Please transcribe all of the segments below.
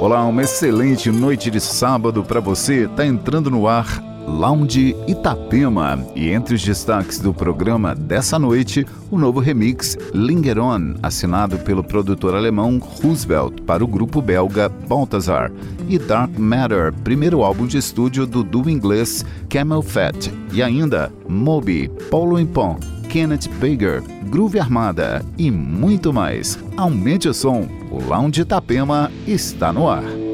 Olá, uma excelente noite de sábado para você. Tá entrando no ar Lounge Itapema. E entre os destaques do programa dessa noite, o novo remix Linger On, assinado pelo produtor alemão Roosevelt para o grupo belga Balthazar. E Dark Matter, primeiro álbum de estúdio do duo inglês Camel Fat. E ainda Moby, Paulo Impon, Kenneth Baker, Groove Armada e muito mais. Aumente o som o Lounge Itapema está no ar.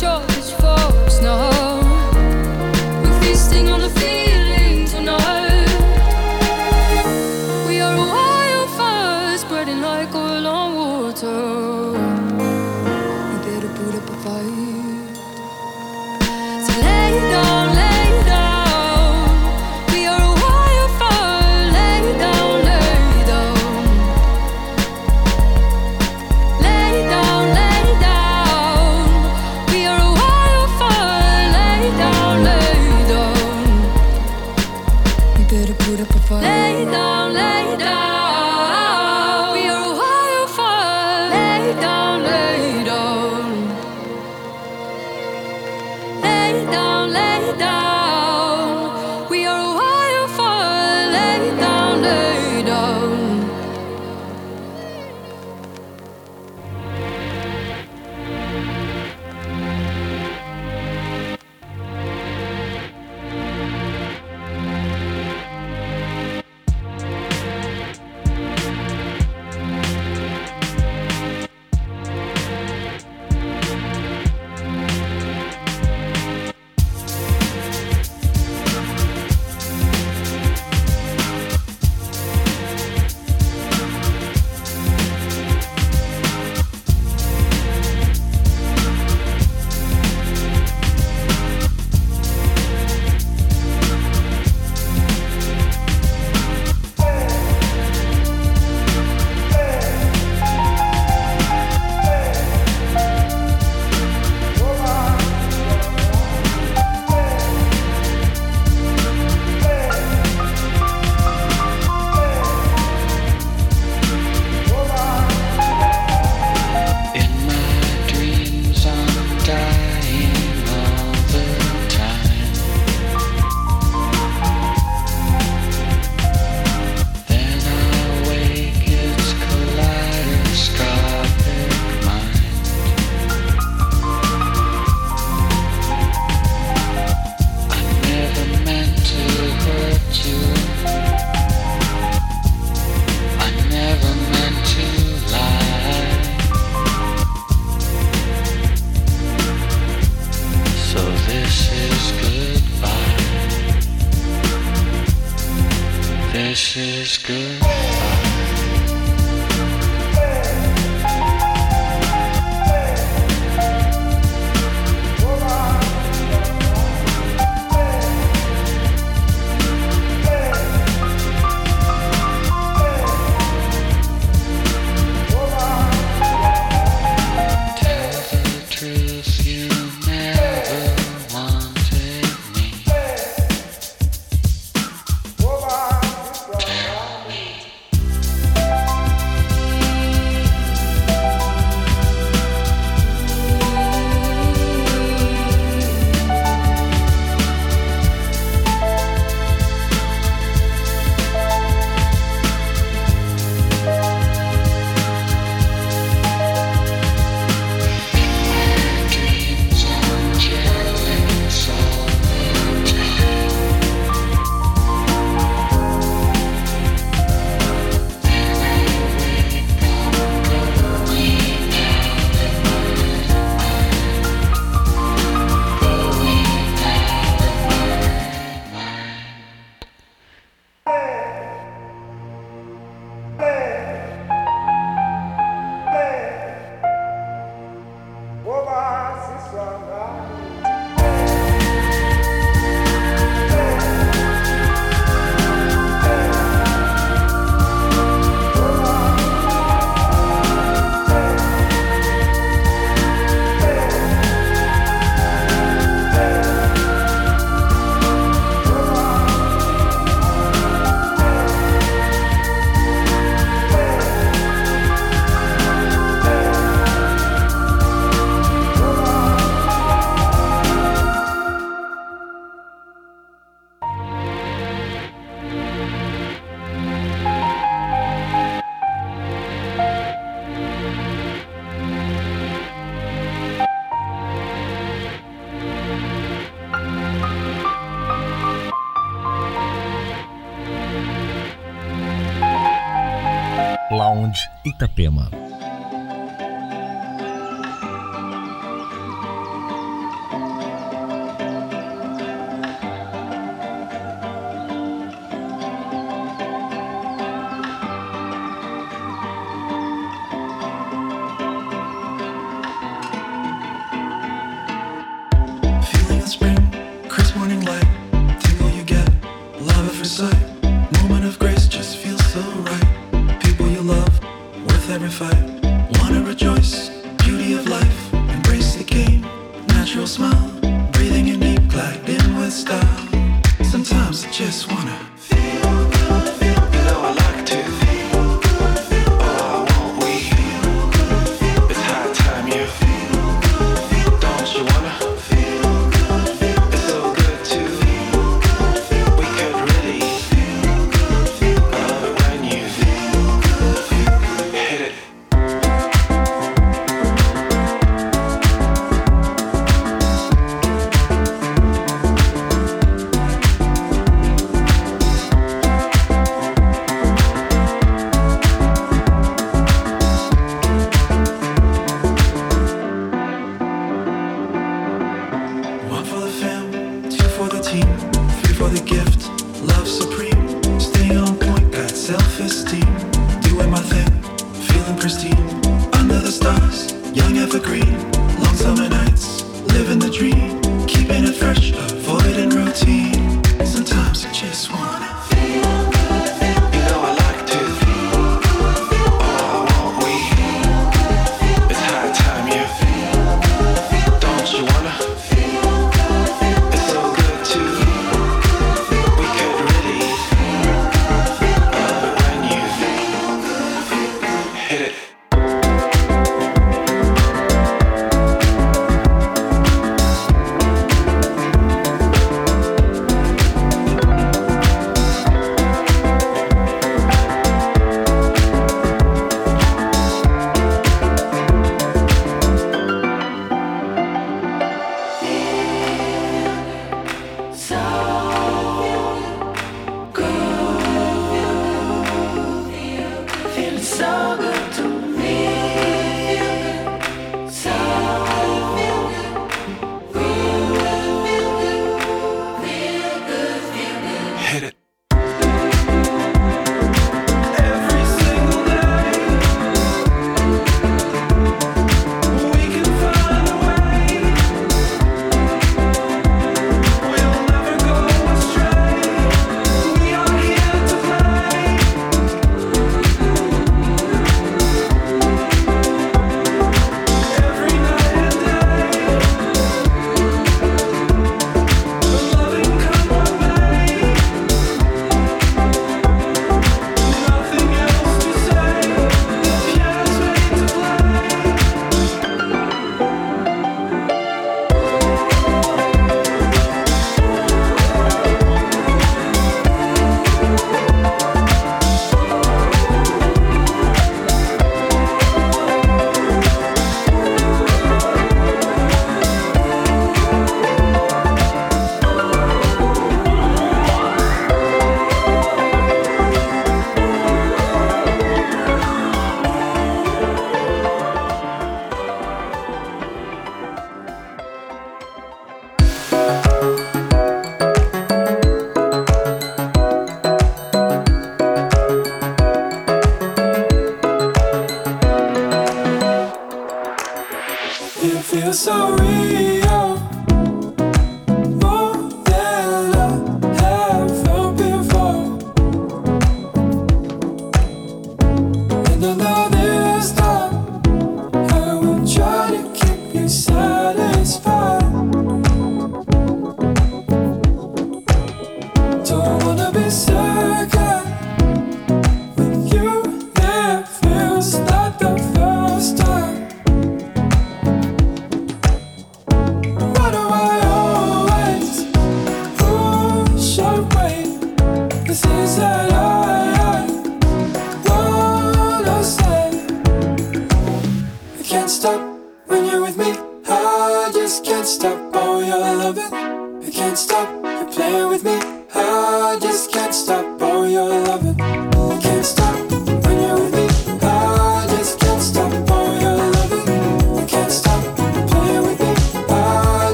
그렇죠.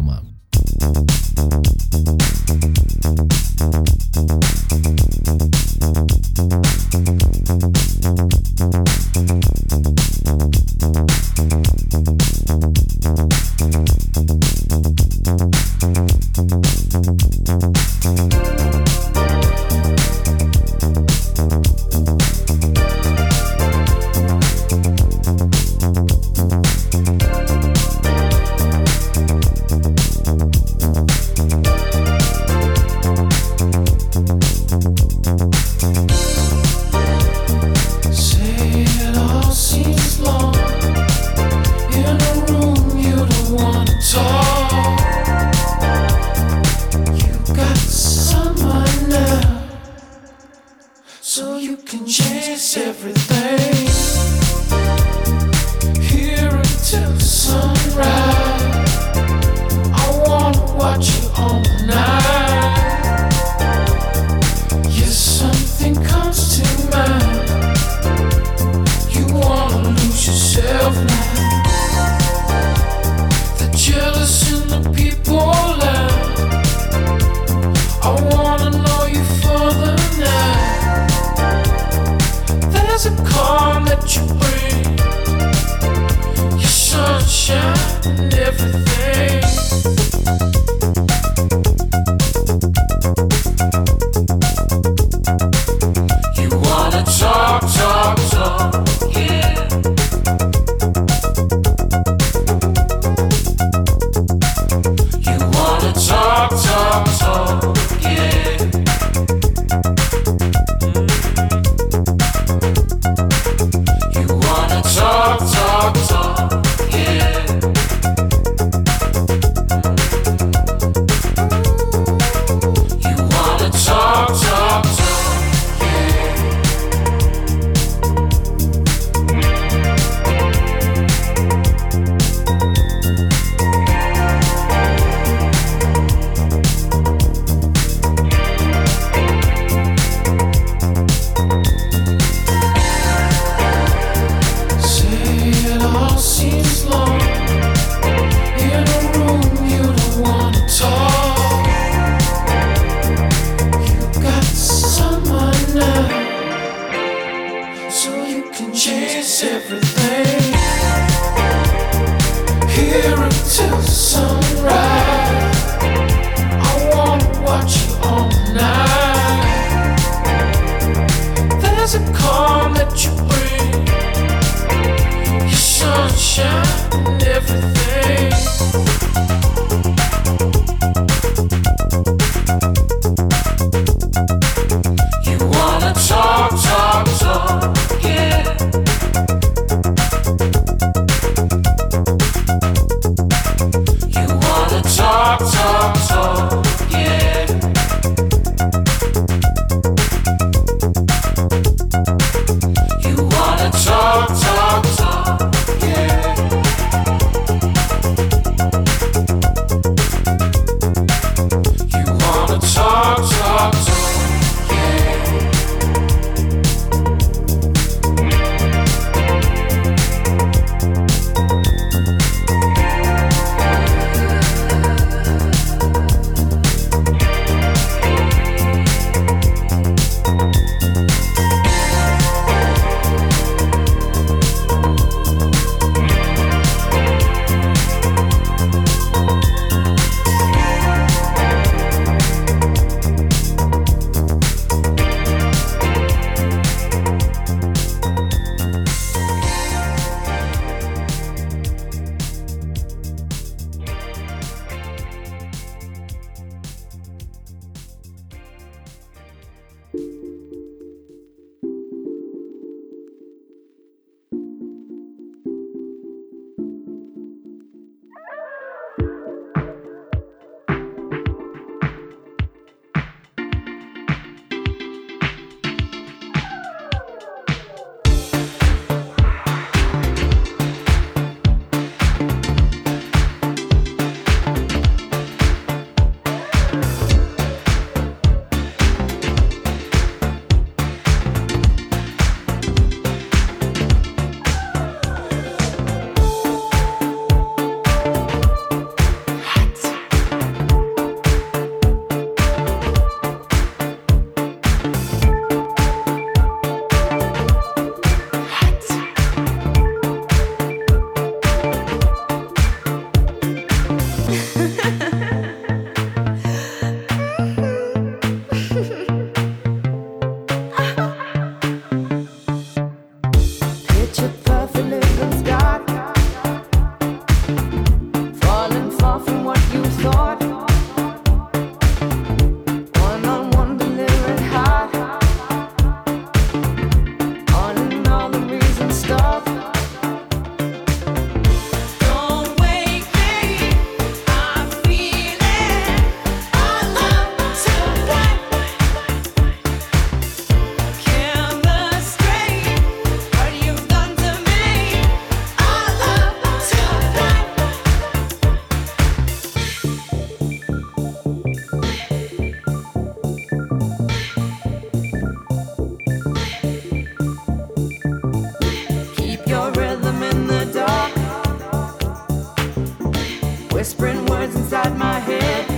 Iya, tema. whispering words inside my head.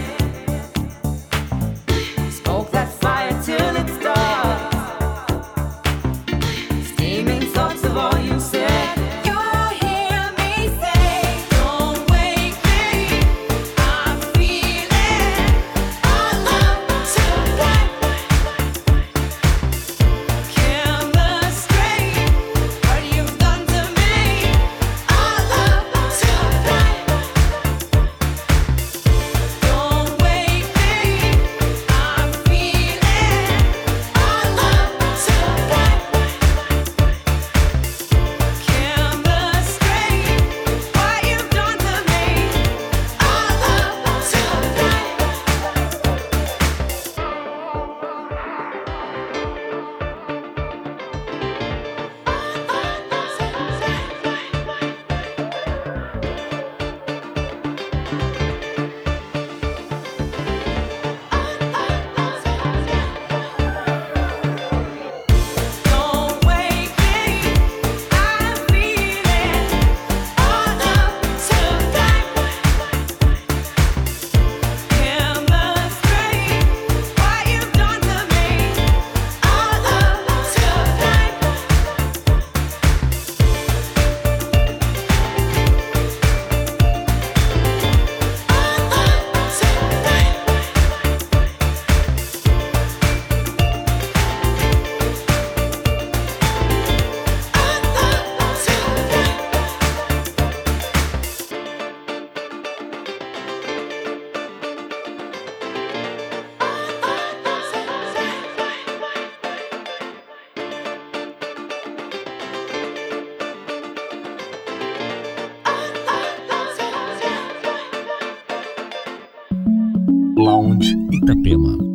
Lounge Itapema.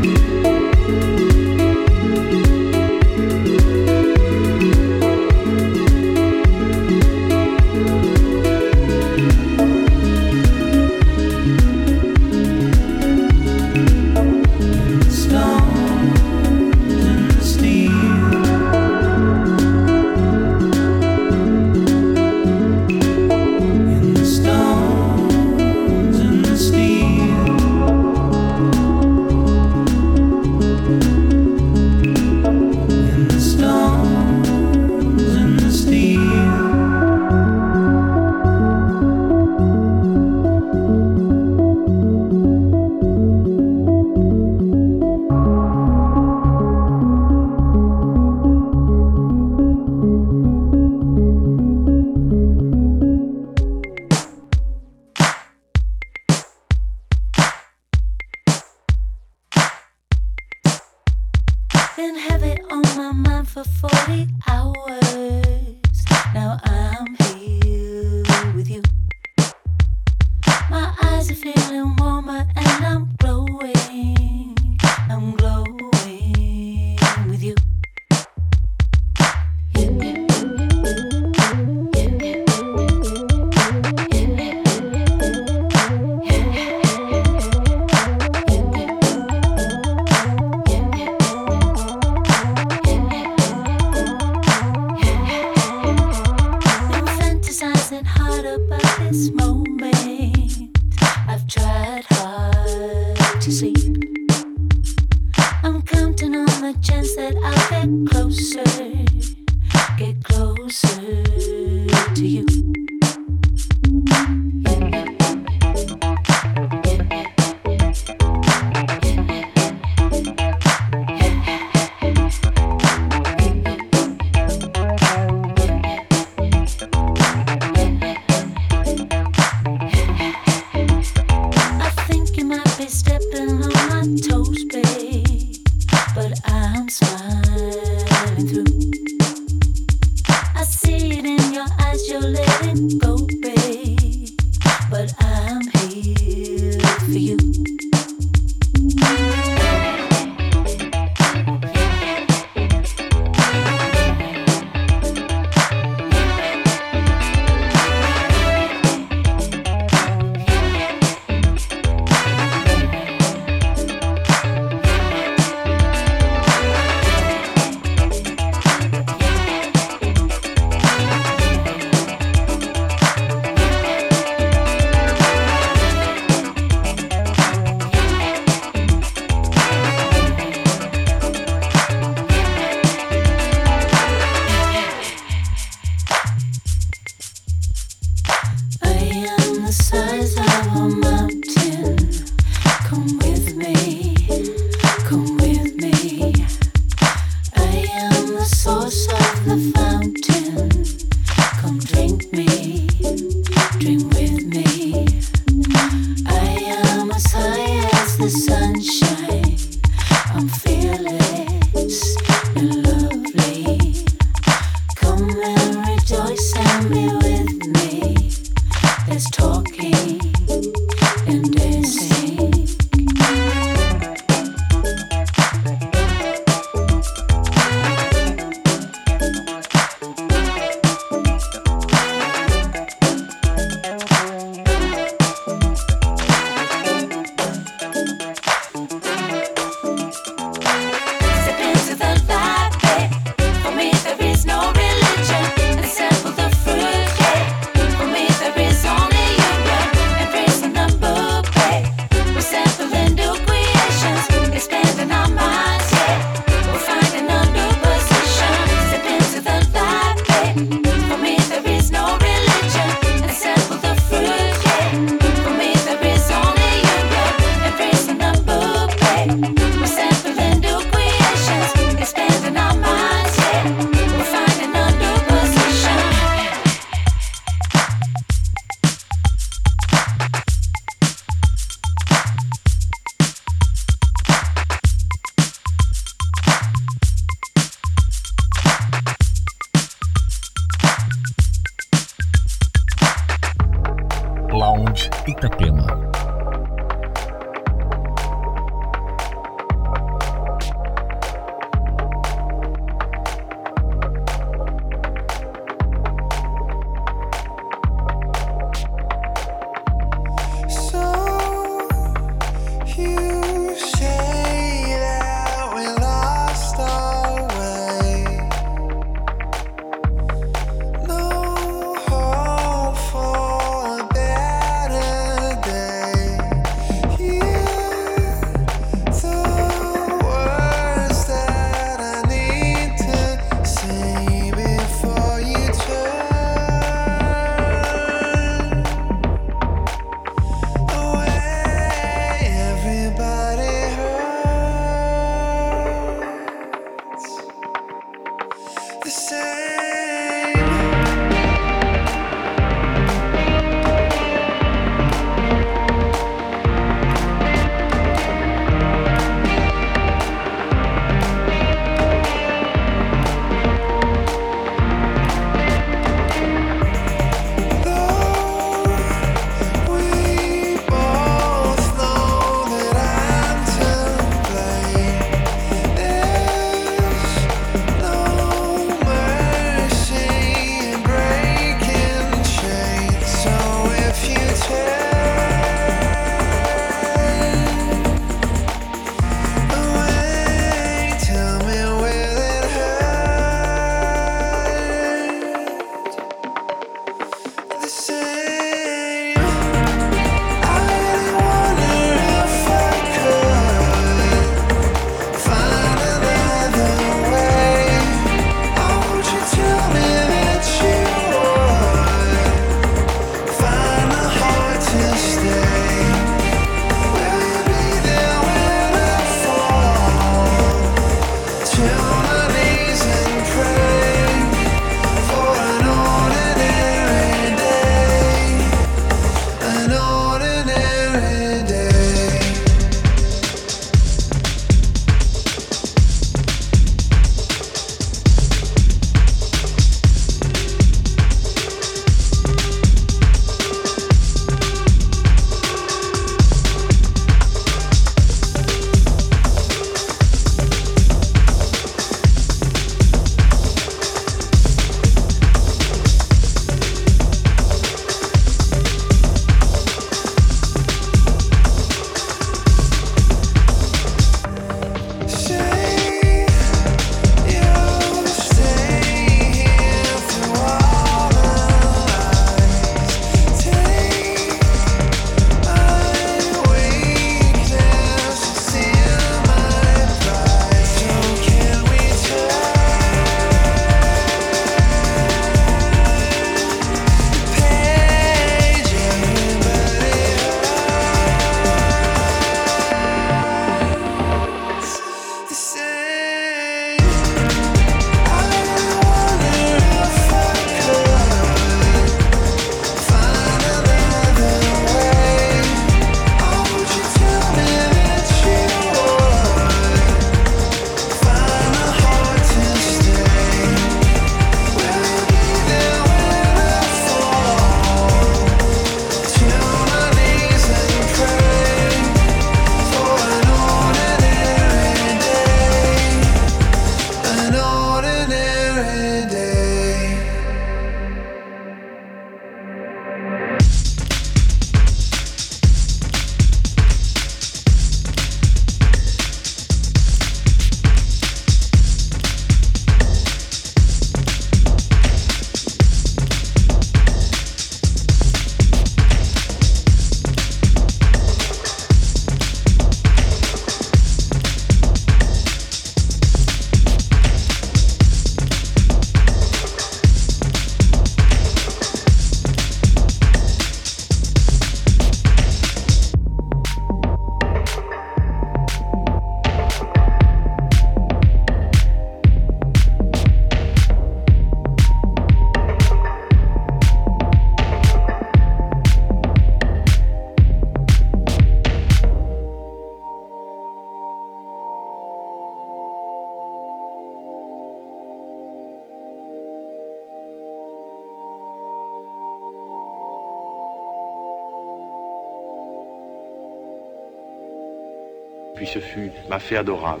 Ma fée adorable.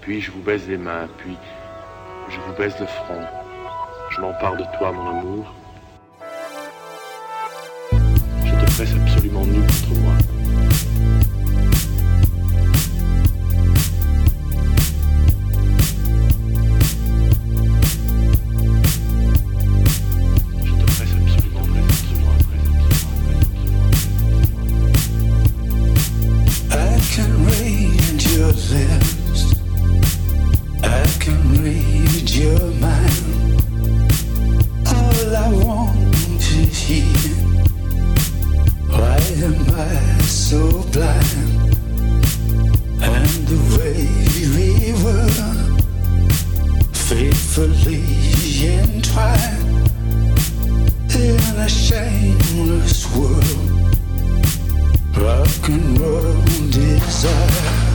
Puis je vous baise les mains, puis je vous baise le front. Je m'empare de toi, mon amour. Je te presse absolument nu contre moi. tried in a shameless world. Rock and roll desire.